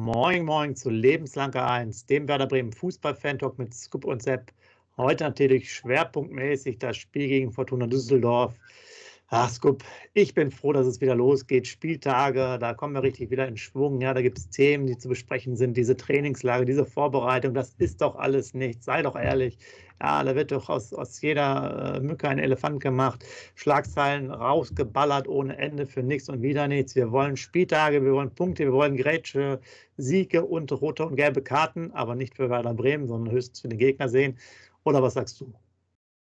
Moin, moin zu Lebenslange 1, dem Werder Bremen Fußball-Fan-Talk mit Scoop und Sepp. Heute natürlich schwerpunktmäßig das Spiel gegen Fortuna Düsseldorf. Ach, Scoop, ich bin froh, dass es wieder losgeht. Spieltage, da kommen wir richtig wieder in Schwung. Ja, da gibt es Themen, die zu besprechen sind. Diese Trainingslage, diese Vorbereitung, das ist doch alles nichts. Sei doch ehrlich. Ja, da wird doch aus, aus jeder äh, Mücke ein Elefant gemacht. Schlagzeilen rausgeballert ohne Ende für nichts und wieder nichts. Wir wollen Spieltage, wir wollen Punkte, wir wollen Grätsche, Siege und rote und gelbe Karten, aber nicht für Werder Bremen, sondern höchstens für den Gegner sehen. Oder was sagst du?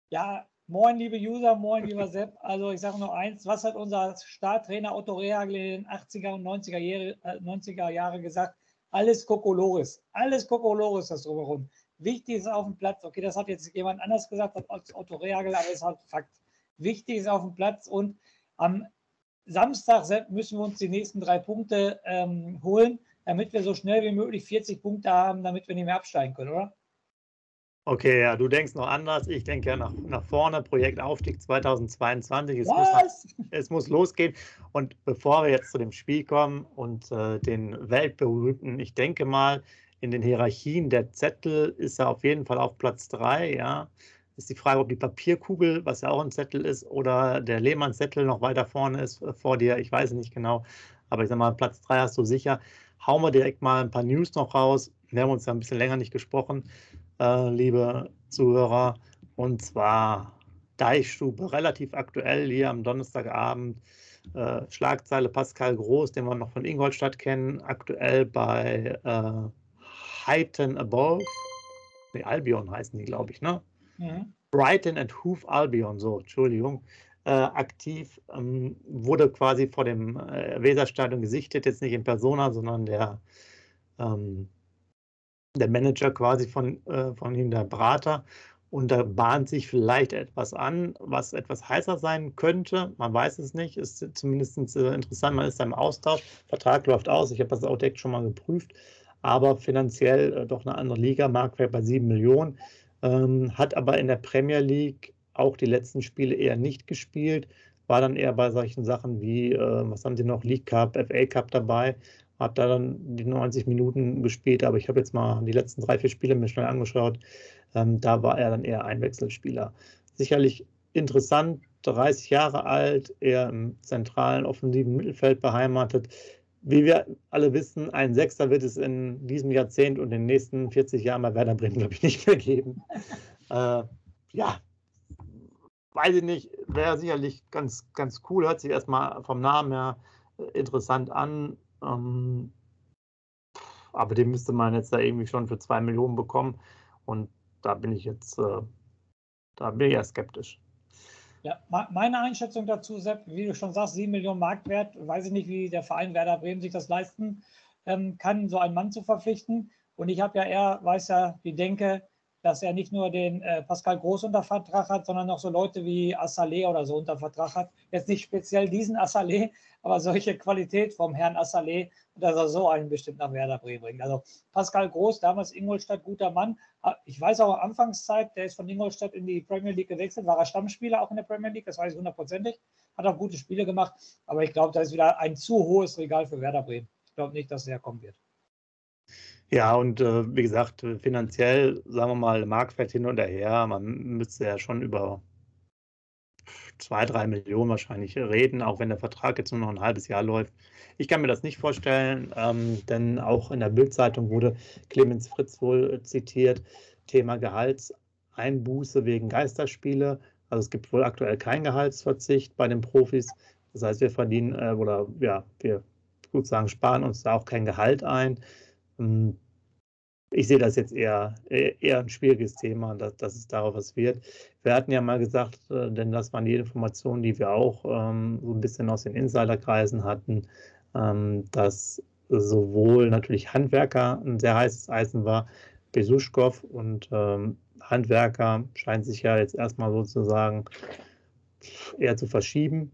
Ja, Moin, liebe User, moin, lieber Sepp. Also ich sage nur eins, was hat unser Starttrainer Otto Rehagel in den 80er und 90er Jahre, äh, 90er Jahre gesagt? Alles Kokolores, alles Kokolores das drumherum. Wichtig ist auf dem Platz, okay, das hat jetzt jemand anders gesagt als Otto Rehagel, aber es ist halt Fakt. Wichtig ist auf dem Platz und am Samstag müssen wir uns die nächsten drei Punkte ähm, holen, damit wir so schnell wie möglich 40 Punkte haben, damit wir nicht mehr absteigen können, oder? Okay, ja, du denkst noch anders. Ich denke ja nach, nach vorne. Projekt Aufstieg 2022. Es muss, es, muss, losgehen. Und bevor wir jetzt zu dem Spiel kommen und äh, den weltberühmten, ich denke mal, in den Hierarchien der Zettel ist er auf jeden Fall auf Platz 3. Ja. Ist die Frage, ob die Papierkugel, was ja auch ein Zettel ist, oder der Lehmann-Zettel noch weiter vorne ist äh, vor dir. Ich weiß es nicht genau. Aber ich sag mal, Platz 3 hast du sicher. Hauen wir direkt mal ein paar News noch raus. Wir haben uns ja ein bisschen länger nicht gesprochen äh, liebe Zuhörer. Und zwar Deichstube, relativ aktuell hier am Donnerstagabend. Äh, Schlagzeile Pascal Groß, den wir noch von Ingolstadt kennen, aktuell bei äh, Heighton Above. Nee, Albion heißen die, glaube ich, ne? Mhm. Brighton and Hoof Albion, so, Entschuldigung. Äh, aktiv, ähm, wurde quasi vor dem äh, Weserstadion gesichtet, jetzt nicht in Persona, sondern der ähm, der Manager quasi von, äh, von ihm, der Berater. Und da bahnt sich vielleicht etwas an, was etwas heißer sein könnte. Man weiß es nicht, ist zumindest äh, interessant. Man ist im Austausch. Vertrag läuft aus. Ich habe das auch direkt schon mal geprüft. Aber finanziell äh, doch eine andere Liga, Marktwert bei 7 Millionen. Ähm, hat aber in der Premier League auch die letzten Spiele eher nicht gespielt. War dann eher bei solchen Sachen wie, äh, was haben sie noch, League Cup, FA Cup dabei habe da dann die 90 Minuten gespielt, aber ich habe jetzt mal die letzten drei, vier Spiele mir schnell angeschaut. Ähm, da war er dann eher ein Wechselspieler. Sicherlich interessant, 30 Jahre alt, eher im zentralen offensiven Mittelfeld beheimatet. Wie wir alle wissen, ein Sechster wird es in diesem Jahrzehnt und in den nächsten 40 Jahren bei Werder Bremen, glaube ich, nicht mehr geben. Äh, ja, weiß ich nicht, wäre sicherlich ganz, ganz cool, hört sich erstmal vom Namen her interessant an. Ähm, aber den müsste man jetzt da irgendwie schon für zwei Millionen bekommen. Und da bin ich jetzt, äh, da bin ich ja skeptisch. Ja, meine Einschätzung dazu, Sepp, wie du schon sagst, sieben Millionen Marktwert, weiß ich nicht, wie der Verein Werder Bremen sich das leisten ähm, kann, so einen Mann zu verpflichten. Und ich habe ja eher, weiß ja, die Denke, dass er nicht nur den äh, Pascal Groß unter Vertrag hat, sondern auch so Leute wie Assalé oder so unter Vertrag hat. Jetzt nicht speziell diesen Assalé, aber solche Qualität vom Herrn Assalé, dass er so einen bestimmt nach Werder Bremen bringt. Also Pascal Groß, damals Ingolstadt, guter Mann. Ich weiß auch, Anfangszeit, der ist von Ingolstadt in die Premier League gewechselt, war er Stammspieler auch in der Premier League, das weiß ich hundertprozentig. Hat auch gute Spiele gemacht, aber ich glaube, da ist wieder ein zu hohes Regal für Werder Bremen. Ich glaube nicht, dass er kommen wird. Ja, und äh, wie gesagt, finanziell, sagen wir mal, Marktwert hin und her, man müsste ja schon über zwei, drei Millionen wahrscheinlich reden, auch wenn der Vertrag jetzt nur noch ein halbes Jahr läuft. Ich kann mir das nicht vorstellen, ähm, denn auch in der Bildzeitung wurde Clemens Fritz wohl zitiert. Thema Gehaltseinbuße wegen Geisterspiele. Also es gibt wohl aktuell keinen Gehaltsverzicht bei den Profis. Das heißt, wir verdienen äh, oder ja, wir sozusagen sparen uns da auch kein Gehalt ein. Ähm, ich sehe das jetzt eher, eher ein schwieriges Thema, dass, dass es darauf was wird. Wir hatten ja mal gesagt, äh, denn das waren die Informationen, die wir auch ähm, so ein bisschen aus den Insiderkreisen hatten, ähm, dass sowohl natürlich Handwerker ein sehr heißes Eisen war, Besuschkow und ähm, Handwerker scheint sich ja jetzt erstmal sozusagen eher zu verschieben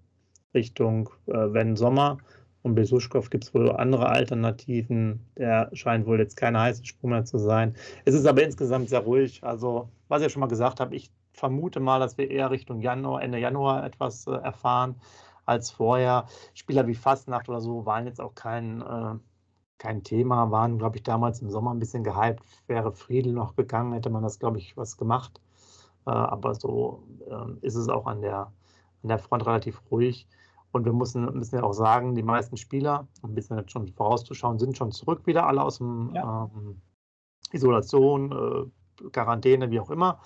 Richtung, äh, wenn Sommer. Und Besuschkow gibt es wohl andere Alternativen. Der scheint wohl jetzt keine heiße mehr zu sein. Es ist aber insgesamt sehr ruhig. Also, was ich schon mal gesagt habe, ich vermute mal, dass wir eher Richtung Januar, Ende Januar etwas äh, erfahren als vorher. Spieler wie Fastnacht oder so waren jetzt auch kein, äh, kein Thema, waren, glaube ich, damals im Sommer ein bisschen gehypt. Wäre Friedel noch gegangen, hätte man das, glaube ich, was gemacht. Äh, aber so äh, ist es auch an der, an der Front relativ ruhig. Und wir müssen, müssen ja auch sagen, die meisten Spieler, um ein bisschen jetzt schon vorauszuschauen, sind schon zurück wieder, alle aus dem ja. ähm, Isolation, äh, Quarantäne, wie auch immer.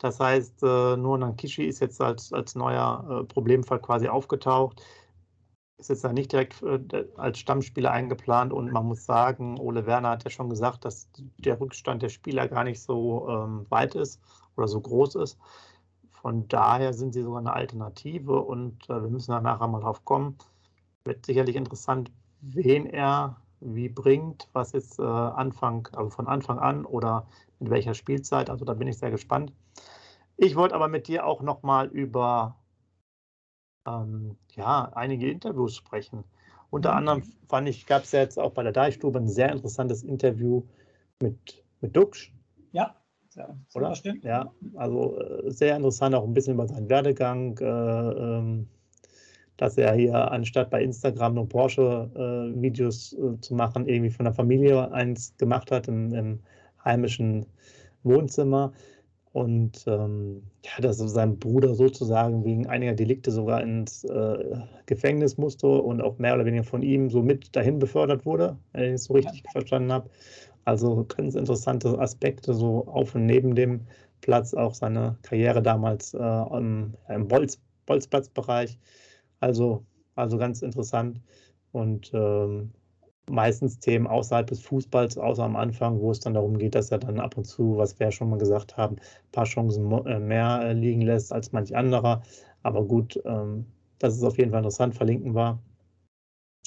Das heißt, äh, nur Nankishi ist jetzt als, als neuer äh, Problemfall quasi aufgetaucht. Ist jetzt da nicht direkt äh, als Stammspieler eingeplant und man muss sagen, Ole Werner hat ja schon gesagt, dass der Rückstand der Spieler gar nicht so ähm, weit ist oder so groß ist. Von daher sind sie sogar eine Alternative und äh, wir müssen da nachher mal drauf kommen. Wird sicherlich interessant, wen er wie bringt, was jetzt äh, Anfang, also von Anfang an oder mit welcher Spielzeit. Also da bin ich sehr gespannt. Ich wollte aber mit dir auch nochmal über ähm, ja, einige Interviews sprechen. Unter mhm. anderem fand ich, gab es ja jetzt auch bei der Deichstube ein sehr interessantes Interview mit, mit Duxch. Ja. Oder? Ja, also äh, sehr interessant, auch ein bisschen über seinen Werdegang, äh, ähm, dass er hier anstatt bei Instagram nur Porsche-Videos äh, zu machen, irgendwie von der Familie eins gemacht hat im, im heimischen Wohnzimmer. Und ähm, ja, dass sein Bruder sozusagen wegen einiger Delikte sogar ins äh, Gefängnis musste und auch mehr oder weniger von ihm so mit dahin befördert wurde, wenn ich es so richtig ja. verstanden habe. Also ganz interessante Aspekte, so auf und neben dem Platz, auch seine Karriere damals äh, im, Bolz, Bolzplatzbereich. Also, also ganz interessant. Und ähm, meistens Themen außerhalb des Fußballs, außer am Anfang, wo es dann darum geht, dass er dann ab und zu, was wir ja schon mal gesagt haben, ein paar Chancen äh, mehr äh, liegen lässt als manch anderer. Aber gut, ähm, das ist auf jeden Fall interessant, verlinken wir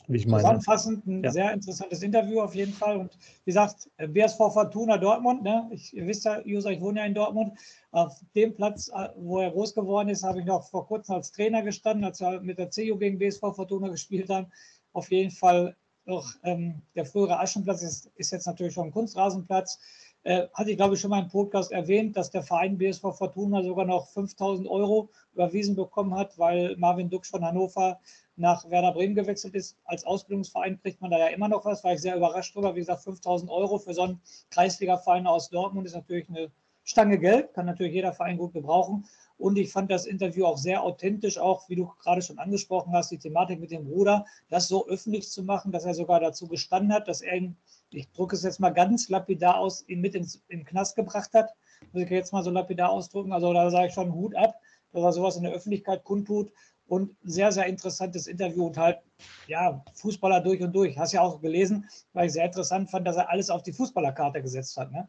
wie ich meine. Zusammenfassend ein ja. sehr interessantes Interview auf jeden Fall. Und wie gesagt, BSV Fortuna Dortmund, ne? ich, ihr wisst ja, User, ich wohne ja in Dortmund. Auf dem Platz, äh, wo er groß geworden ist, habe ich noch vor kurzem als Trainer gestanden, als wir mit der CU gegen BSV Fortuna gespielt haben. Auf jeden Fall noch ähm, der frühere Aschenplatz ist, ist jetzt natürlich schon ein Kunstrasenplatz. Äh, hatte ich, glaube ich, schon mal im Podcast erwähnt, dass der Verein BSV Fortuna sogar noch 5000 Euro überwiesen bekommen hat, weil Marvin Dux von Hannover nach Werder Bremen gewechselt ist. Als Ausbildungsverein kriegt man da ja immer noch was, war ich sehr überrascht drüber. Wie gesagt, 5000 Euro für so einen Kreisliga-Verein aus Dortmund ist natürlich eine Stange Geld, kann natürlich jeder Verein gut gebrauchen. Und ich fand das Interview auch sehr authentisch, auch wie du gerade schon angesprochen hast, die Thematik mit dem Bruder, das so öffentlich zu machen, dass er sogar dazu gestanden hat, dass er ihn, ich drücke es jetzt mal ganz lapidar aus, ihn mit ins, in Knast gebracht hat. Muss ich jetzt mal so lapidar ausdrücken. Also da sage ich schon Hut ab, dass er sowas in der Öffentlichkeit kundtut und sehr, sehr interessantes Interview und halt, ja, Fußballer durch und durch. Hast ja auch gelesen, weil ich sehr interessant fand, dass er alles auf die Fußballerkarte gesetzt hat. Ne?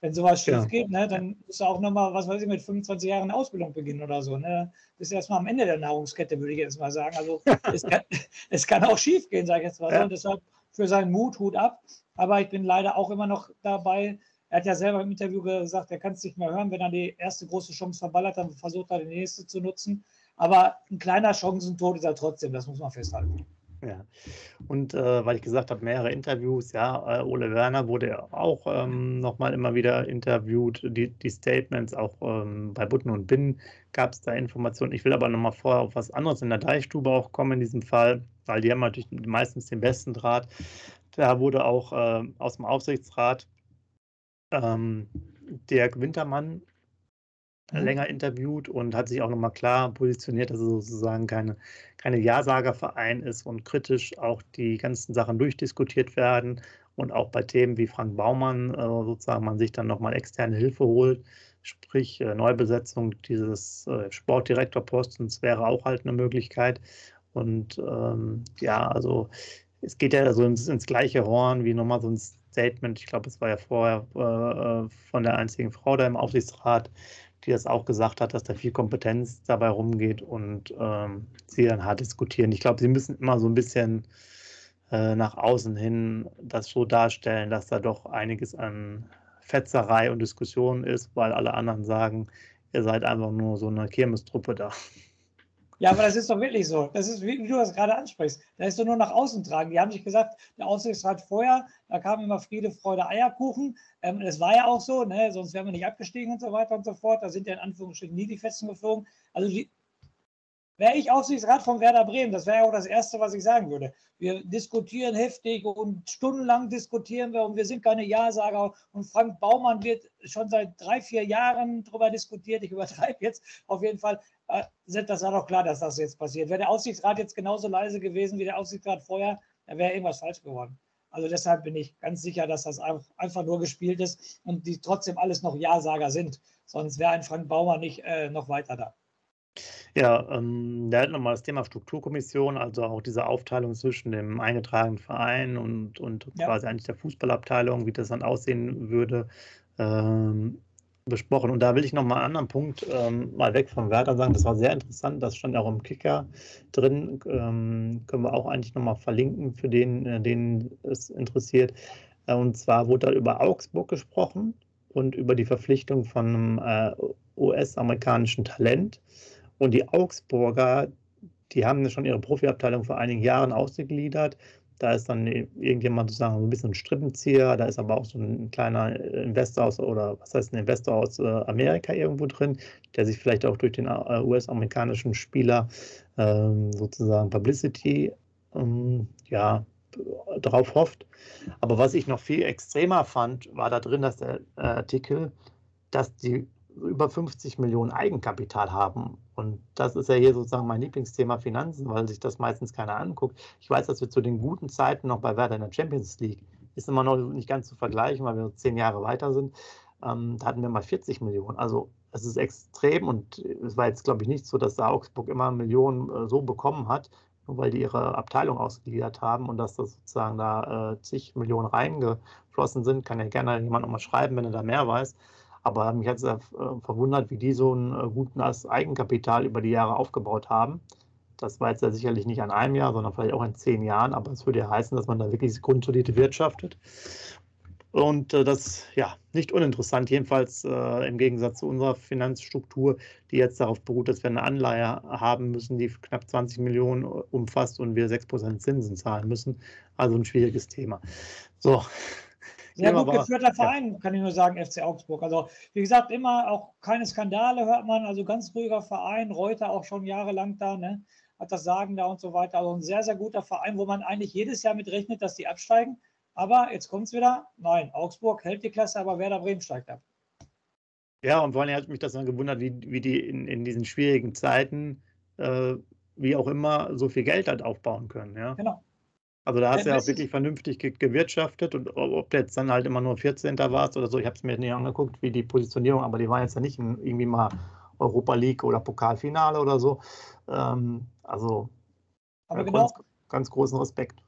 Wenn sowas schief ja. geht, ne, dann muss er auch nochmal, was weiß ich, mit 25 Jahren Ausbildung beginnen oder so. Ne? Bist erstmal am Ende der Nahrungskette, würde ich jetzt mal sagen. Also es, kann, es kann auch schief gehen, sage ich jetzt mal. Ja. Und deshalb für seinen Mut, Hut ab. Aber ich bin leider auch immer noch dabei. Er hat ja selber im Interview gesagt, er kann es nicht mehr hören. Wenn er die erste große Chance verballert, dann versucht er die nächste zu nutzen. Aber ein kleiner Chancentod ist er trotzdem, das muss man festhalten. Ja, und äh, weil ich gesagt habe, mehrere Interviews, ja, äh, Ole Werner wurde auch ähm, nochmal immer wieder interviewt, die, die Statements, auch ähm, bei Butten und Binnen gab es da Informationen. Ich will aber nochmal vorher auf was anderes in der Deichstube auch kommen in diesem Fall, weil die haben natürlich meistens den besten Draht. Da wurde auch äh, aus dem Aufsichtsrat ähm, Dirk Wintermann. Länger interviewt und hat sich auch nochmal klar positioniert, dass er sozusagen keine, keine Ja-Sager-Verein ist und kritisch auch die ganzen Sachen durchdiskutiert werden und auch bei Themen wie Frank Baumann äh, sozusagen man sich dann nochmal externe Hilfe holt, sprich äh, Neubesetzung dieses äh, Sportdirektorpostens wäre auch halt eine Möglichkeit. Und ähm, ja, also es geht ja so ins, ins, gleiche Horn wie nochmal so ein Statement. Ich glaube, es war ja vorher äh, von der einzigen Frau da im Aufsichtsrat, die das auch gesagt hat, dass da viel Kompetenz dabei rumgeht und ähm, sie dann hart diskutieren. Ich glaube, sie müssen immer so ein bisschen äh, nach außen hin das so darstellen, dass da doch einiges an Fetzerei und Diskussion ist, weil alle anderen sagen, ihr seid einfach nur so eine Kirmestruppe da. Ja, aber das ist doch wirklich so. Das ist, wie, du das gerade ansprichst. Da ist doch nur nach außen tragen. Die haben sich gesagt, der Aussichtsrat vorher, da kam immer Friede, Freude, Eierkuchen. Ähm, das war ja auch so, ne? sonst wären wir nicht abgestiegen und so weiter und so fort. Da sind ja in Anführungsstrichen nie die Fetzen geflogen. Also Wäre ich Aufsichtsrat von Werder Bremen, das wäre ja auch das Erste, was ich sagen würde. Wir diskutieren heftig und stundenlang diskutieren wir und wir sind keine Ja-Sager. Und Frank Baumann wird schon seit drei, vier Jahren darüber diskutiert. Ich übertreibe jetzt auf jeden Fall. Äh, das war doch klar, dass das jetzt passiert. Wäre der Aufsichtsrat jetzt genauso leise gewesen wie der Aufsichtsrat vorher, dann wäre irgendwas falsch geworden. Also deshalb bin ich ganz sicher, dass das einfach nur gespielt ist und die trotzdem alles noch Ja-Sager sind. Sonst wäre ein Frank Baumann nicht äh, noch weiter da. Ja, ähm, da hat nochmal das Thema Strukturkommission, also auch diese Aufteilung zwischen dem eingetragenen Verein und, und ja. quasi eigentlich der Fußballabteilung, wie das dann aussehen würde, ähm, besprochen. Und da will ich nochmal einen anderen Punkt ähm, mal weg vom Werder sagen. Das war sehr interessant, das stand auch im Kicker drin. Ähm, können wir auch eigentlich nochmal verlinken für den, äh, den es interessiert. Äh, und zwar wurde da über Augsburg gesprochen und über die Verpflichtung von einem äh, US-amerikanischen Talent. Und die Augsburger, die haben schon ihre Profiabteilung vor einigen Jahren ausgegliedert. Da ist dann irgendjemand sozusagen so ein bisschen ein Strippenzieher, da ist aber auch so ein kleiner Investor aus, oder was heißt ein Investor aus äh, Amerika irgendwo drin, der sich vielleicht auch durch den äh, US-amerikanischen Spieler ähm, sozusagen Publicity ähm, ja, darauf hofft. Aber was ich noch viel extremer fand, war da drin, dass der Artikel, dass die über 50 Millionen Eigenkapital haben. Und das ist ja hier sozusagen mein Lieblingsthema Finanzen, weil sich das meistens keiner anguckt. Ich weiß, dass wir zu den guten Zeiten noch bei Werder in der Champions League, ist immer noch nicht ganz zu vergleichen, weil wir zehn Jahre weiter sind, ähm, da hatten wir mal 40 Millionen. Also es ist extrem und es war jetzt, glaube ich, nicht so, dass da Augsburg immer Millionen äh, so bekommen hat, nur weil die ihre Abteilung ausgegliedert haben und dass das sozusagen da äh, zig Millionen reingeflossen sind. Kann ja gerne jemand nochmal schreiben, wenn er da mehr weiß. Aber mich hat es äh, verwundert, wie die so ein äh, gutes Eigenkapital über die Jahre aufgebaut haben. Das war jetzt ja sicherlich nicht an einem Jahr, sondern vielleicht auch in zehn Jahren. Aber es würde ja heißen, dass man da wirklich grundsolide wirtschaftet. Und äh, das ja nicht uninteressant, jedenfalls äh, im Gegensatz zu unserer Finanzstruktur, die jetzt darauf beruht, dass wir eine Anleihe haben müssen, die knapp 20 Millionen umfasst und wir 6% Zinsen zahlen müssen. Also ein schwieriges Thema. So, sehr gut geführter Verein, ja. kann ich nur sagen, FC Augsburg. Also, wie gesagt, immer auch keine Skandale hört man. Also, ganz ruhiger Verein. Reuter auch schon jahrelang da, ne? hat das Sagen da und so weiter. Also, ein sehr, sehr guter Verein, wo man eigentlich jedes Jahr mit rechnet, dass die absteigen. Aber jetzt kommt es wieder. Nein, Augsburg hält die Klasse, aber Werder Bremen steigt ab. Ja, und vor allem hat mich das dann gewundert, wie, wie die in, in diesen schwierigen Zeiten, äh, wie auch immer, so viel Geld halt aufbauen können. Ja? Genau. Also da hast du ja auch wirklich vernünftig gewirtschaftet und ob du jetzt dann halt immer nur 14. warst oder so, ich habe es mir nicht angeguckt, wie die Positionierung, aber die waren jetzt ja nicht in, irgendwie mal Europa League oder Pokalfinale oder so. Ähm, also aber genau, ganz, ganz, großen Respekt.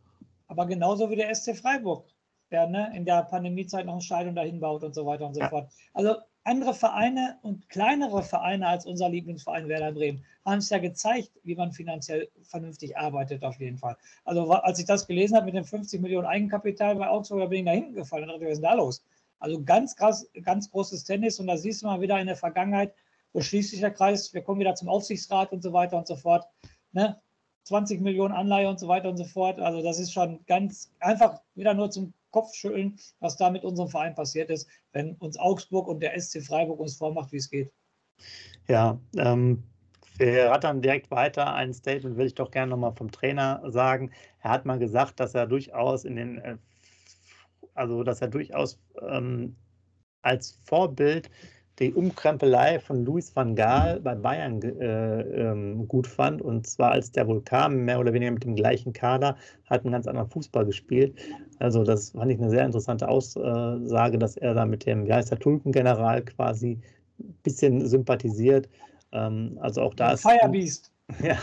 Aber genauso wie der SC Freiburg, der ne, in der Pandemiezeit noch ein Stadion dahin baut und so weiter und so ja. fort. Also andere Vereine und kleinere Vereine als unser Lieblingsverein Werder Bremen haben es ja gezeigt, wie man finanziell vernünftig arbeitet, auf jeden Fall. Also, als ich das gelesen habe mit dem 50 Millionen Eigenkapital bei Augsburg, da bin ich da hinten gefallen was ist da los? Also, ganz krass, ganz großes Tennis und da siehst du mal wieder in der Vergangenheit, so schließt sich der Kreis, wir kommen wieder zum Aufsichtsrat und so weiter und so fort. Ne? 20 Millionen Anleihe und so weiter und so fort. Also, das ist schon ganz einfach wieder nur zum Kopfschütteln, was da mit unserem Verein passiert ist, wenn uns Augsburg und der SC Freiburg uns vormacht, wie es geht. Ja, ähm, wir rattern direkt weiter. Ein Statement will ich doch gerne nochmal vom Trainer sagen. Er hat mal gesagt, dass er durchaus in den, äh, also dass er durchaus ähm, als Vorbild die Umkrempelei von Luis van Gaal bei Bayern äh, ähm, gut fand. Und zwar als der kam, mehr oder weniger mit dem gleichen Kader, hat einen ganz anderen Fußball gespielt. Also das fand ich eine sehr interessante Aussage, dass er da mit dem, wie heißt der, Tulpengeneral quasi ein bisschen sympathisiert. Ähm, also auch da ist. Firebeast. Ja,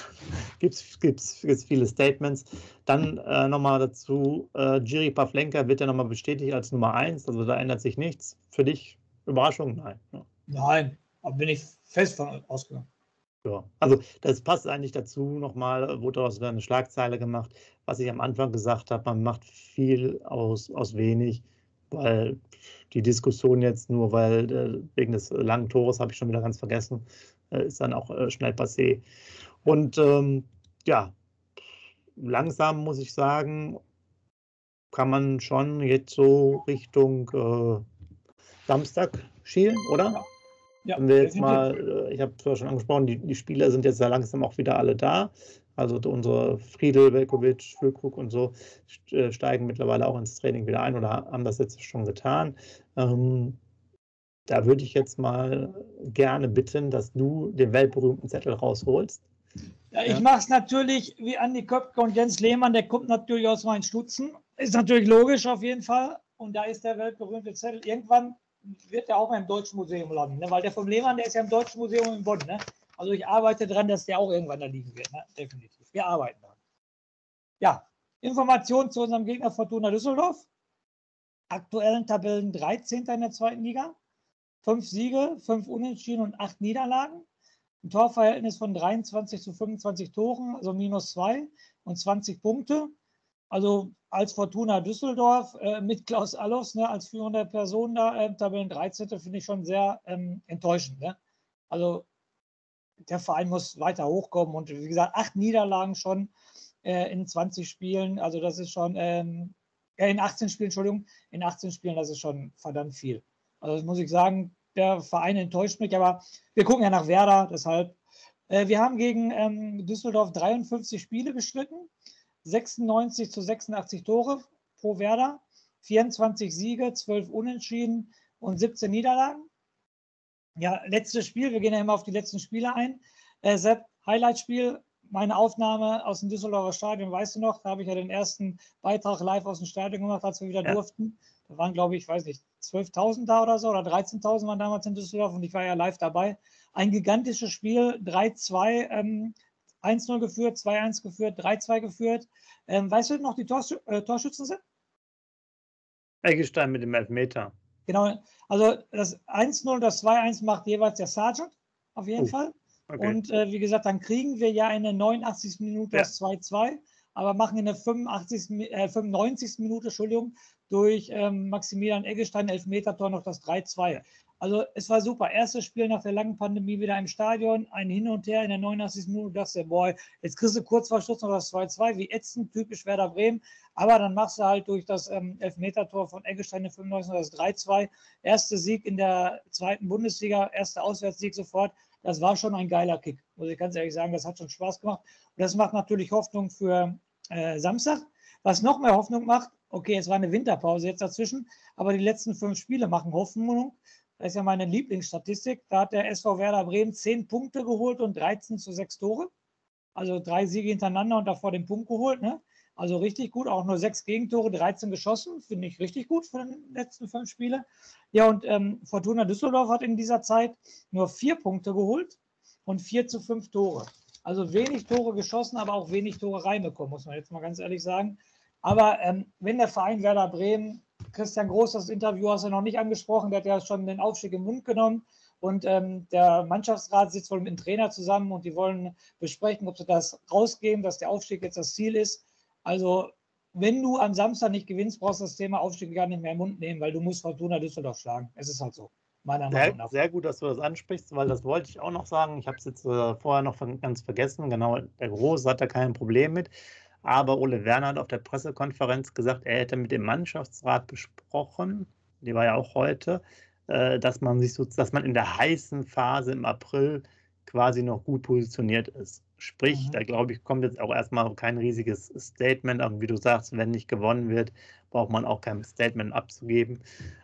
gibt es gibt's, gibt's viele Statements. Dann äh, nochmal dazu, äh, Jiri Pavlenka wird ja nochmal bestätigt als Nummer 1, also da ändert sich nichts. Für dich Überraschung? Nein. Ja. Nein, aber bin ich fest von ausgegangen. Ja, also das passt eigentlich dazu nochmal, wurde daraus eine Schlagzeile gemacht, was ich am Anfang gesagt habe, man macht viel aus, aus wenig, weil die Diskussion jetzt nur, weil äh, wegen des langen Tores habe ich schon wieder ganz vergessen, äh, ist dann auch äh, schnell passé. Und ähm, ja, langsam muss ich sagen, kann man schon jetzt so Richtung Samstag schielen, oder? Ja. Wenn wir jetzt mal, äh, ich habe es schon angesprochen, die, die Spieler sind jetzt ja langsam auch wieder alle da. Also unsere Friedel, Velkovic, Füllkrug und so äh, steigen mittlerweile auch ins Training wieder ein oder haben das jetzt schon getan. Ähm, da würde ich jetzt mal gerne bitten, dass du den weltberühmten Zettel rausholst. Ja, ich ja. mache es natürlich wie Andi Köpke und Jens Lehmann, der kommt natürlich aus meinen Stutzen. Ist natürlich logisch auf jeden Fall. Und da ist der weltberühmte Zettel. Irgendwann wird er auch im Deutschen Museum landen, ne? weil der vom Lehmann, der ist ja im Deutschen Museum in Bonn. Ne? Also ich arbeite daran, dass der auch irgendwann da liegen wird. Ne? Definitiv. Wir arbeiten daran. Ja, Informationen zu unserem Gegner Fortuna Düsseldorf. Aktuellen Tabellen 13. in der zweiten Liga. Fünf Siege, fünf Unentschieden und acht Niederlagen. Ein Torverhältnis von 23 zu 25 Toren, also minus zwei und 20 Punkte. Also als Fortuna Düsseldorf äh, mit Klaus Allofs ne, als führende Person da, äh, Tabellen 13. finde ich schon sehr ähm, enttäuschend. Ne? Also der Verein muss weiter hochkommen und wie gesagt, acht Niederlagen schon äh, in 20 Spielen. Also das ist schon, ähm, in 18 Spielen, Entschuldigung, in 18 Spielen, das ist schon verdammt viel. Also das muss ich sagen, der Verein enttäuscht mich, aber wir gucken ja nach Werder, deshalb. Äh, wir haben gegen ähm, Düsseldorf 53 Spiele bestritten, 96 zu 86 Tore pro Werder, 24 Siege, 12 Unentschieden und 17 Niederlagen. Ja, letztes Spiel, wir gehen ja immer auf die letzten Spiele ein. Äh, Sepp, Highlight-Spiel, meine Aufnahme aus dem Düsseldorfer Stadion, weißt du noch, da habe ich ja den ersten Beitrag live aus dem Stadion gemacht, als wir wieder ja. durften. Da waren, glaube ich, weiß nicht, 12.000 da oder so oder 13.000 waren damals in Düsseldorf und ich war ja live dabei. Ein gigantisches Spiel, 3-2, ähm, 1-0 geführt, 2-1 geführt, 3-2 geführt. Ähm, weißt du noch, die Torsch äh, Torschützen sind? Eggestein mit dem Elfmeter. Genau, also das 1-0 das 2-1 macht jeweils der Sergeant, auf jeden oh, Fall. Okay. Und äh, wie gesagt, dann kriegen wir ja in der 89. Minute ja. das 2-2, aber machen in der 85, äh, 95. Minute, Entschuldigung, durch ähm, Maximilian Eggestein Elfmeter-Tor noch das 3-2. Also es war super. Erstes Spiel nach der langen Pandemie wieder im Stadion, ein Hin und Her in der 89. Minute. Dachte, boah, jetzt kriegst du kurz vor Schluss noch das 2-2, wie ätzend, typisch Werder Bremen. Aber dann machst du halt durch das ähm, Elfmeter-Tor von Eggestein in 95 das 3-2. Erster Sieg in der zweiten Bundesliga, erster Auswärtssieg sofort. Das war schon ein geiler Kick, muss ich ganz ehrlich sagen. Das hat schon Spaß gemacht. Und das macht natürlich Hoffnung für äh, Samstag. Was noch mehr Hoffnung macht, okay, es war eine Winterpause jetzt dazwischen, aber die letzten fünf Spiele machen Hoffnung. Das ist ja meine Lieblingsstatistik. Da hat der SV Werder Bremen zehn Punkte geholt und 13 zu sechs Tore. Also drei Siege hintereinander und davor den Punkt geholt. Ne? Also richtig gut. Auch nur sechs Gegentore, 13 geschossen. Finde ich richtig gut für die letzten fünf Spiele. Ja, und ähm, Fortuna Düsseldorf hat in dieser Zeit nur vier Punkte geholt und vier zu fünf Tore. Also wenig Tore geschossen, aber auch wenig Tore reinbekommen, muss man jetzt mal ganz ehrlich sagen. Aber ähm, wenn der Verein Werder Bremen, Christian Groß, das Interview hast du noch nicht angesprochen, der hat ja schon den Aufstieg im Mund genommen. Und ähm, der Mannschaftsrat sitzt wohl mit dem Trainer zusammen und die wollen besprechen, ob sie das rausgeben, dass der Aufstieg jetzt das Ziel ist. Also, wenn du am Samstag nicht gewinnst, brauchst du das Thema Aufstieg gar nicht mehr im Mund nehmen, weil du musst Fortuna Düsseldorf schlagen. Es ist halt so. Meiner Meinung nach. Sehr gut, dass du das ansprichst, weil das wollte ich auch noch sagen. Ich habe es jetzt äh, vorher noch ganz vergessen. Genau, der Groß hat da kein Problem mit. Aber Ole Werner hat auf der Pressekonferenz gesagt, er hätte mit dem Mannschaftsrat besprochen, die war ja auch heute, äh, dass man sich so, dass man in der heißen Phase im April quasi noch gut positioniert ist. Sprich, mhm. da glaube ich, kommt jetzt auch erstmal kein riesiges Statement. Aber wie du sagst, wenn nicht gewonnen wird, braucht man auch kein Statement abzugeben.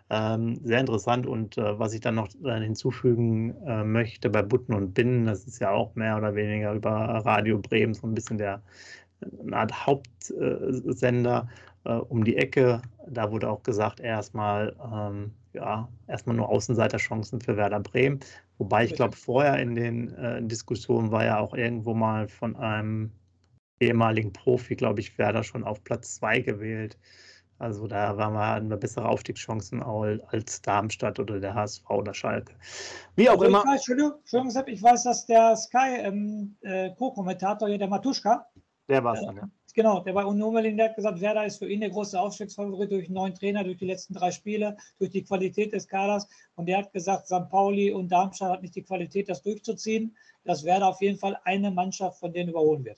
Ähm, sehr interessant. Und äh, was ich dann noch äh, hinzufügen äh, möchte bei Butten und Binnen, das ist ja auch mehr oder weniger über Radio Bremen so ein bisschen der eine Art Hauptsender äh, um die Ecke. Da wurde auch gesagt, erstmal ähm, ja, erstmal nur Außenseiterchancen für Werder Bremen. Wobei ich glaube, vorher in den äh, Diskussionen war ja auch irgendwo mal von einem ehemaligen Profi, glaube ich, Werder schon auf Platz 2 gewählt. Also da waren wir, hatten wir bessere Aufstiegschancen als Darmstadt oder der HSV oder Schalke. Wie auch also immer. Ich weiß, Entschuldigung, Entschuldigung, ich weiß, dass der Sky ähm, äh, Co-Kommentator hier, der Matuschka, der war es dann, ja. Genau, der bei Union Berlin, der hat gesagt, Werder ist für ihn der große Aufstiegsfavorit durch einen neuen Trainer, durch die letzten drei Spiele, durch die Qualität des Kaders. Und der hat gesagt, St. Pauli und Darmstadt hat nicht die Qualität, das durchzuziehen, dass Werder auf jeden Fall eine Mannschaft von denen überholen wird.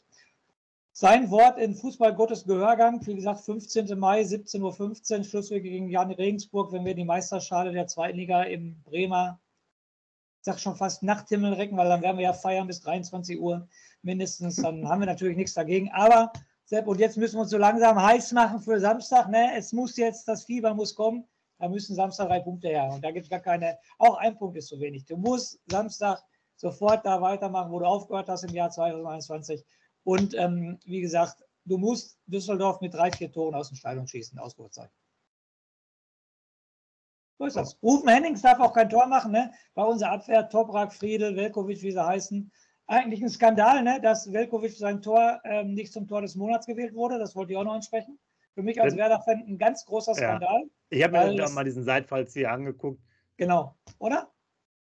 Sein Wort in Fußball Gottes Gehörgang, wie gesagt, 15. Mai, 17.15 Uhr, Schlusswege gegen Jan Regensburg, wenn wir die Meisterschale der zweiten Liga im Bremer, ich sag schon fast Nachthimmel recken, weil dann werden wir ja feiern bis 23 Uhr mindestens, dann haben wir natürlich nichts dagegen. Aber Sepp, und jetzt müssen wir uns so langsam heiß machen für Samstag. Ne? Es muss jetzt, das Fieber muss kommen. Da müssen Samstag drei Punkte her. Und da gibt es gar keine, auch ein Punkt ist zu wenig. Du musst Samstag sofort da weitermachen, wo du aufgehört hast im Jahr 2021. Und ähm, wie gesagt, du musst Düsseldorf mit drei, vier Toren aus dem Stadion schießen, Ausrufezeichen. So ist das. Rufen Hennings darf auch kein Tor machen, ne? Bei unserer Abwehr, Toprak, Friedel, Velkovic, wie sie heißen, eigentlich ein Skandal, ne, dass Velkovic sein Tor ähm, nicht zum Tor des Monats gewählt wurde. Das wollte ich auch noch ansprechen. Für mich als Werder-Fan ein ganz großer Skandal. Ja. Ich habe mir mal diesen Seitfalls hier angeguckt. Genau, oder?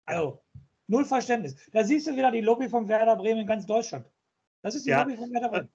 Also, null Verständnis. Da siehst du wieder die Lobby von Werder Bremen in ganz Deutschland. Das ist die ja. Lobby von Werder Bremen.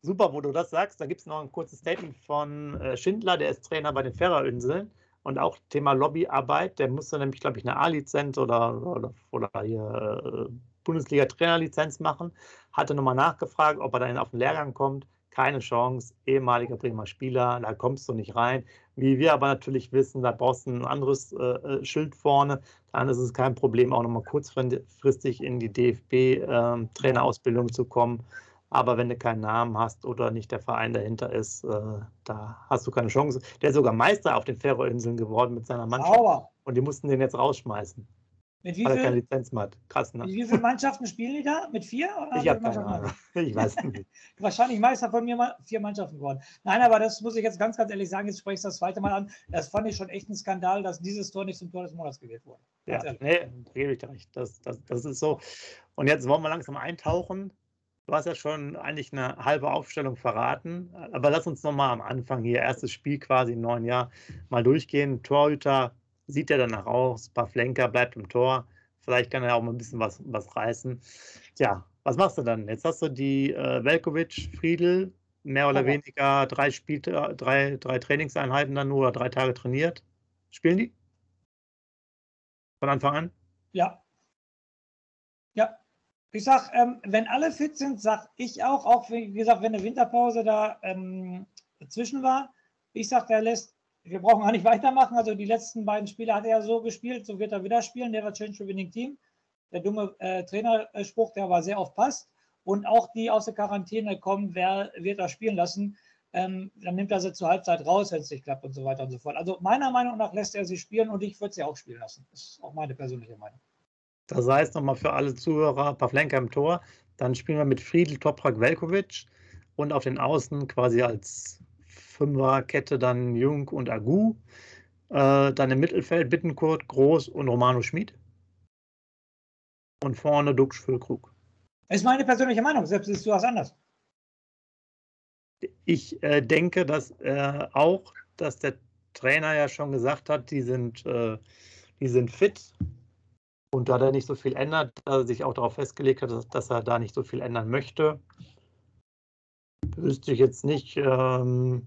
Super, wo du das sagst. Da gibt es noch ein kurzes Statement von äh, Schindler, der ist Trainer bei den Ferrerinseln. Und auch Thema Lobbyarbeit, der musste nämlich, glaube ich, eine A-Lizenz oder, oder, oder hier äh, Bundesliga-Trainerlizenz machen. Hatte nochmal nachgefragt, ob er dann auf den Lehrgang kommt. Keine Chance, ehemaliger Bremer Spieler, da kommst du nicht rein. Wie wir aber natürlich wissen, da brauchst du ein anderes äh, äh Schild vorne. Dann ist es kein Problem, auch nochmal kurzfristig in die DFB-Trainerausbildung ähm, äh, zu kommen. Aber wenn du keinen Namen hast oder nicht der Verein dahinter ist, äh, da hast du keine Chance. Der ist sogar Meister auf den Färöerinseln geworden mit seiner Mannschaft. Sauber. Und die mussten den jetzt rausschmeißen. Mit wie, viel, keine Lizenz hat. Krass, ne? mit wie viele Mannschaften spielen die da? Mit vier? ich habe keine Ahnung. Ich weiß nicht. Wahrscheinlich Meister von mir mal vier Mannschaften geworden. Nein, aber das muss ich jetzt ganz, ganz ehrlich sagen. Jetzt spreche ich das zweite Mal an. Das fand ich schon echt ein Skandal, dass dieses Tor nicht zum Tor des Monats gewählt wurde. Ganz ja, ehrlich. nee, gebe ich dir recht. Das, das, das ist so. Und jetzt wollen wir langsam eintauchen. Du hast ja schon eigentlich eine halbe Aufstellung verraten. Aber lass uns nochmal am Anfang hier, erstes Spiel quasi im neuen Jahr, mal durchgehen. Torhüter sieht ja danach aus. Pavlenka bleibt im Tor. Vielleicht kann er auch mal ein bisschen was, was reißen. Tja, was machst du dann? Jetzt hast du die äh, Velkovic, Friedel, mehr oder ja. weniger drei, Spiel, drei, drei Trainingseinheiten dann nur oder drei Tage trainiert. Spielen die? Von Anfang an? Ja. Ja. Ich sag, ähm, wenn alle fit sind, sag ich auch, auch wie gesagt, wenn eine Winterpause da ähm, dazwischen war, ich sag, der lässt wir brauchen gar nicht weitermachen. Also die letzten beiden Spiele hat er so gespielt, so wird er wieder spielen. Der war Change Winning Team. Der dumme äh, Trainerspruch, der aber sehr oft passt. Und auch die aus der Quarantäne kommen, wer wird er spielen lassen? Ähm, dann nimmt er sie zur Halbzeit raus, wenn es nicht klappt und so weiter und so fort. Also meiner Meinung nach lässt er sie spielen und ich würde sie auch spielen lassen. Das ist auch meine persönliche Meinung. Das heißt nochmal für alle Zuhörer, Pavlenka im Tor, dann spielen wir mit Friedel, Toprak, Velkovic und auf den Außen quasi als Fünferkette dann Jung und Agu. Äh, dann im Mittelfeld Bittenkurt, Groß und Romano Schmid. Und vorne Duxch Füllkrug. Das ist meine persönliche Meinung, selbst siehst du was anders. Ich äh, denke, dass äh, auch, dass der Trainer ja schon gesagt hat, die sind, äh, die sind fit. Und da er nicht so viel ändert, dass er sich auch darauf festgelegt hat, dass, dass er da nicht so viel ändern möchte, wüsste ich jetzt nicht, ähm,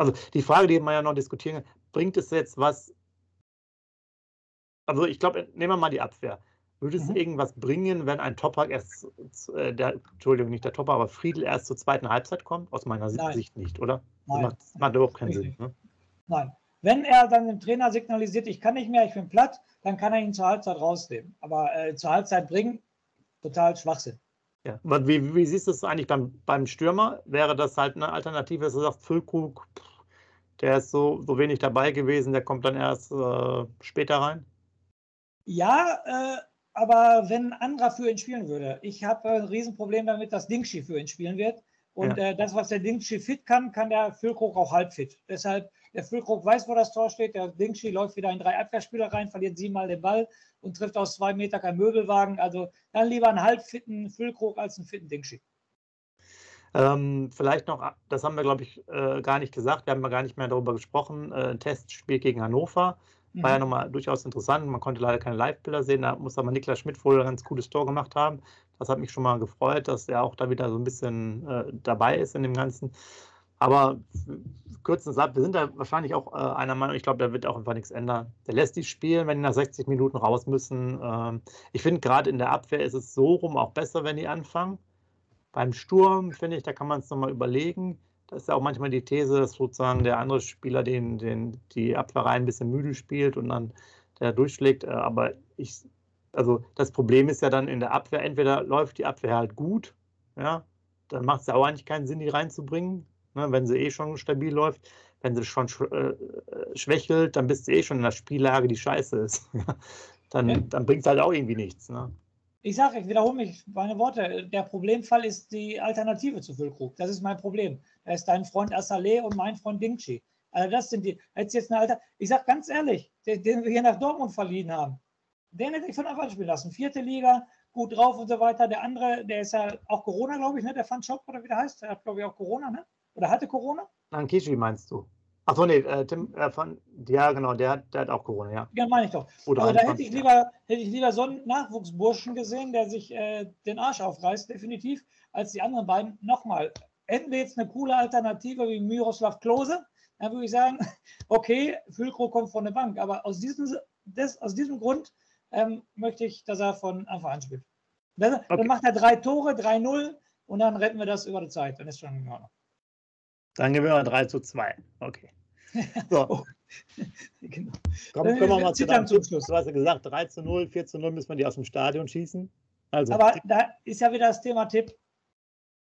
also die Frage, die man ja noch diskutieren kann, bringt es jetzt was? Also ich glaube, nehmen wir mal die Abwehr. Würde es mhm. irgendwas bringen, wenn ein Topper erst, äh, der, Entschuldigung, nicht der Topper, aber Friedel erst zur zweiten Halbzeit kommt? Aus meiner Nein. Sicht nicht, oder? Nein. Das macht, das macht überhaupt keinen Sinn. Ne? Nein. Wenn er dann dem Trainer signalisiert, ich kann nicht mehr, ich bin platt, dann kann er ihn zur Halbzeit rausnehmen. Aber äh, zur Halbzeit bringen, total Schwachsinn. Ja, wie, wie siehst du es eigentlich beim, beim Stürmer? Wäre das halt eine Alternative, dass du sagst, Füllkrug, der ist so, so wenig dabei gewesen, der kommt dann erst äh, später rein? Ja, äh, aber wenn ein anderer für ihn spielen würde. Ich habe ein Riesenproblem damit, dass Dingschi für ihn spielen wird. Und ja. äh, das, was der Dingschi fit kann, kann der Füllkrug auch halb fit. Deshalb, der Füllkrug weiß, wo das Tor steht. Der Dingschi läuft wieder in drei Abwehrspieler rein, verliert siebenmal den Ball und trifft aus zwei Meter kein Möbelwagen. Also dann lieber einen halbfitten Füllkrug als einen fitten Dingschi. Ähm, vielleicht noch, das haben wir, glaube ich, äh, gar nicht gesagt, wir haben ja gar nicht mehr darüber gesprochen, äh, ein Testspiel gegen Hannover. War mhm. ja nochmal durchaus interessant. Man konnte leider keine Live-Bilder sehen. Da muss aber Niklas Schmidt wohl ein ganz cooles Tor gemacht haben. Das hat mich schon mal gefreut, dass er auch da wieder so ein bisschen äh, dabei ist in dem Ganzen. Aber kürzens ab, wir sind da wahrscheinlich auch äh, einer Meinung, ich glaube, da wird auch einfach nichts ändern. Der lässt die spielen, wenn die nach 60 Minuten raus müssen. Ähm, ich finde, gerade in der Abwehr ist es so rum auch besser, wenn die anfangen. Beim Sturm, finde ich, da kann man es nochmal überlegen. Da ist ja auch manchmal die These, dass sozusagen der andere Spieler den, den, die Abwehrreihen ein bisschen müde spielt und dann der durchschlägt. Äh, aber ich, also das Problem ist ja dann in der Abwehr, entweder läuft die Abwehr halt gut, ja, dann macht es ja auch eigentlich keinen Sinn, die reinzubringen, ne, wenn sie eh schon stabil läuft. Wenn sie schon äh, schwächelt, dann bist du eh schon in der Spiellage, die scheiße ist. dann ja. dann bringt es halt auch irgendwie nichts. Ne? Ich sage, ich wiederhole mich, meine Worte. Der Problemfall ist die Alternative zu Füllkrug. Das ist mein Problem. Da ist dein Freund Assalé und mein Freund Dingchi. Also das sind die. Jetzt jetzt eine Alter. Ich sage ganz ehrlich, den, den, wir hier nach Dortmund verliehen haben, den hätte ich von Anfang an spielen lassen. Vierte Liga, gut drauf und so weiter. Der andere, der ist ja auch Corona, glaube ich, ne? Der Van oder wie der heißt. Der hat, glaube ich, auch Corona, ne? Oder hatte Corona? Nankishi meinst du? Achso, nee, äh, Tim, äh, von, ja, genau, der, der hat auch Corona, ja. Ja, meine ich doch. Oder also da hätte ich, lieber, hätte ich lieber so einen Nachwuchsburschen gesehen, der sich äh, den Arsch aufreißt, definitiv, als die anderen beiden. Nochmal, hätten wir jetzt eine coole Alternative wie Miroslav Klose, dann würde ich sagen, okay, Füllkrug kommt von der Bank. Aber aus diesem, das, aus diesem Grund ähm, möchte ich, dass er von Anfang an spielt. Dann, okay. dann macht er drei Tore, 3-0 und dann retten wir das über die Zeit. Dann ist schon in Ordnung. Dann gewinnen wir 3 zu 2. Okay. So. oh. genau. Komm, können wir mal zu deinem zum Schluss. Du hast ja gesagt, 3 zu 0, 4 zu 0 müssen wir die aus dem Stadion schießen. Also, Aber da ist ja wieder das Thema Tipp.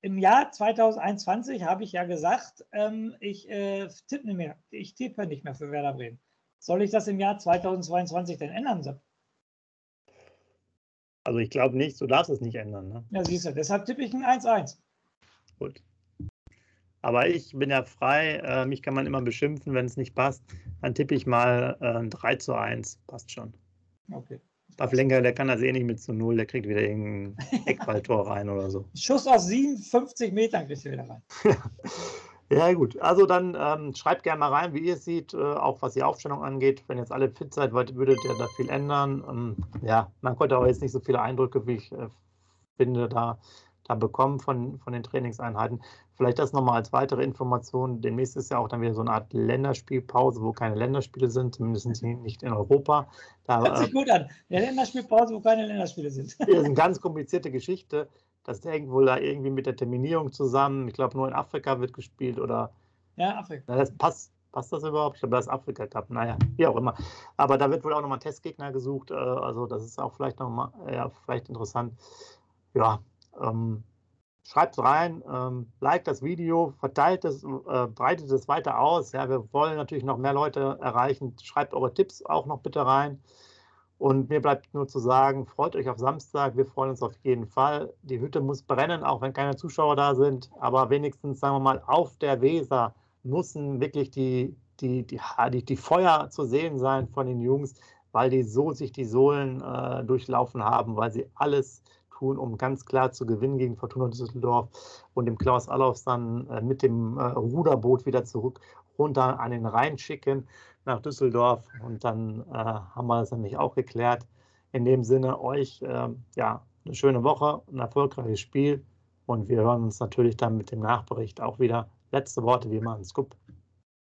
Im Jahr 2021 habe ich ja gesagt, ähm, ich äh, tippe nicht mehr. Ich tippe nicht mehr für Werder Bremen. Soll ich das im Jahr 2022 denn ändern, Sepp? Also ich glaube nicht, du darfst es nicht ändern. Ne? Ja, siehst du, deshalb tippe ich ein 1-1. Gut. Aber ich bin ja frei, äh, mich kann man immer beschimpfen, wenn es nicht passt. Dann tippe ich mal äh, 3 zu 1. Passt schon. Okay. Pavlenka, der kann das eh nicht mit zu 0, der kriegt wieder irgendein Eckballtor rein oder so. Schuss aus 57 Metern kriegt er wieder rein. ja, gut. Also dann ähm, schreibt gerne mal rein, wie ihr es seht, äh, auch was die Aufstellung angeht. Wenn jetzt alle fit seid, würdet ihr da viel ändern. Ähm, ja, man konnte auch jetzt nicht so viele Eindrücke, wie ich äh, finde, da da bekommen von, von den Trainingseinheiten. Vielleicht das nochmal als weitere Information. Demnächst ist ja auch dann wieder so eine Art Länderspielpause, wo keine Länderspiele sind, zumindest nicht in Europa. Da, Hört sich äh, gut an. Der Länderspielpause, wo keine Länderspiele sind. Das ist eine ganz komplizierte Geschichte. Das hängt wohl da irgendwie mit der Terminierung zusammen. Ich glaube, nur in Afrika wird gespielt oder. Ja, Afrika. Na, das passt, passt das überhaupt? Ich glaube, das ist Afrika Cup. Naja, wie auch immer. Aber da wird wohl auch nochmal Testgegner gesucht. Äh, also, das ist auch vielleicht nochmal, ja, vielleicht interessant. Ja, ähm, schreibt rein, ähm, liked das Video, verteilt es, äh, breitet es weiter aus. Ja, wir wollen natürlich noch mehr Leute erreichen. Schreibt eure Tipps auch noch bitte rein. Und mir bleibt nur zu sagen, freut euch auf Samstag. Wir freuen uns auf jeden Fall. Die Hütte muss brennen, auch wenn keine Zuschauer da sind. Aber wenigstens, sagen wir mal, auf der Weser müssen wirklich die, die, die, die, die Feuer zu sehen sein von den Jungs, weil die so sich die Sohlen äh, durchlaufen haben, weil sie alles tun, um ganz klar zu gewinnen gegen Fortuna Düsseldorf und dem Klaus Allofs dann äh, mit dem äh, Ruderboot wieder zurück runter an den Rhein schicken nach Düsseldorf. Und dann äh, haben wir das nämlich auch geklärt. In dem Sinne euch ähm, ja eine schöne Woche, ein erfolgreiches Spiel und wir hören uns natürlich dann mit dem Nachbericht auch wieder. Letzte Worte wie immer an Scoop.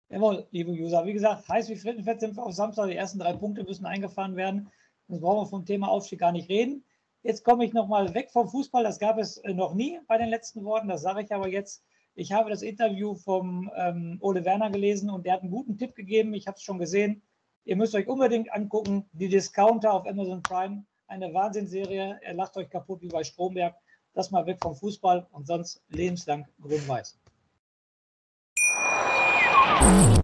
Jawohl, liebe User. Wie gesagt, heiß wie Frittenfett sind wir auf Samstag. Die ersten drei Punkte müssen eingefahren werden. Sonst brauchen wir vom Thema Aufstieg gar nicht reden. Jetzt komme ich nochmal weg vom Fußball. Das gab es äh, noch nie bei den letzten Worten. Das sage ich aber jetzt. Ich habe das Interview vom ähm, Ole Werner gelesen und der hat einen guten Tipp gegeben. Ich habe es schon gesehen. Ihr müsst euch unbedingt angucken. Die Discounter auf Amazon Prime. eine Wahnsinnsserie. Er lacht euch kaputt wie bei Stromberg. Das mal weg vom Fußball und sonst lebenslang grün-weiß.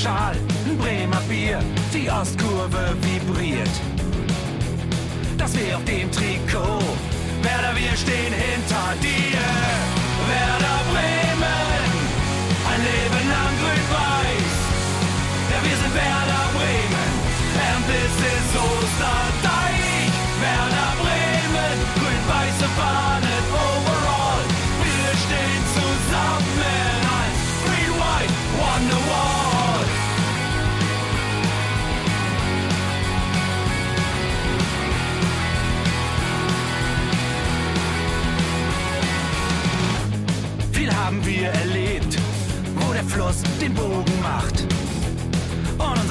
Schal, ein Bremer Bier. Die Ostkurve vibriert. Das wir auf dem Trikot. Werder, wir stehen hinter dir.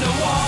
the wall.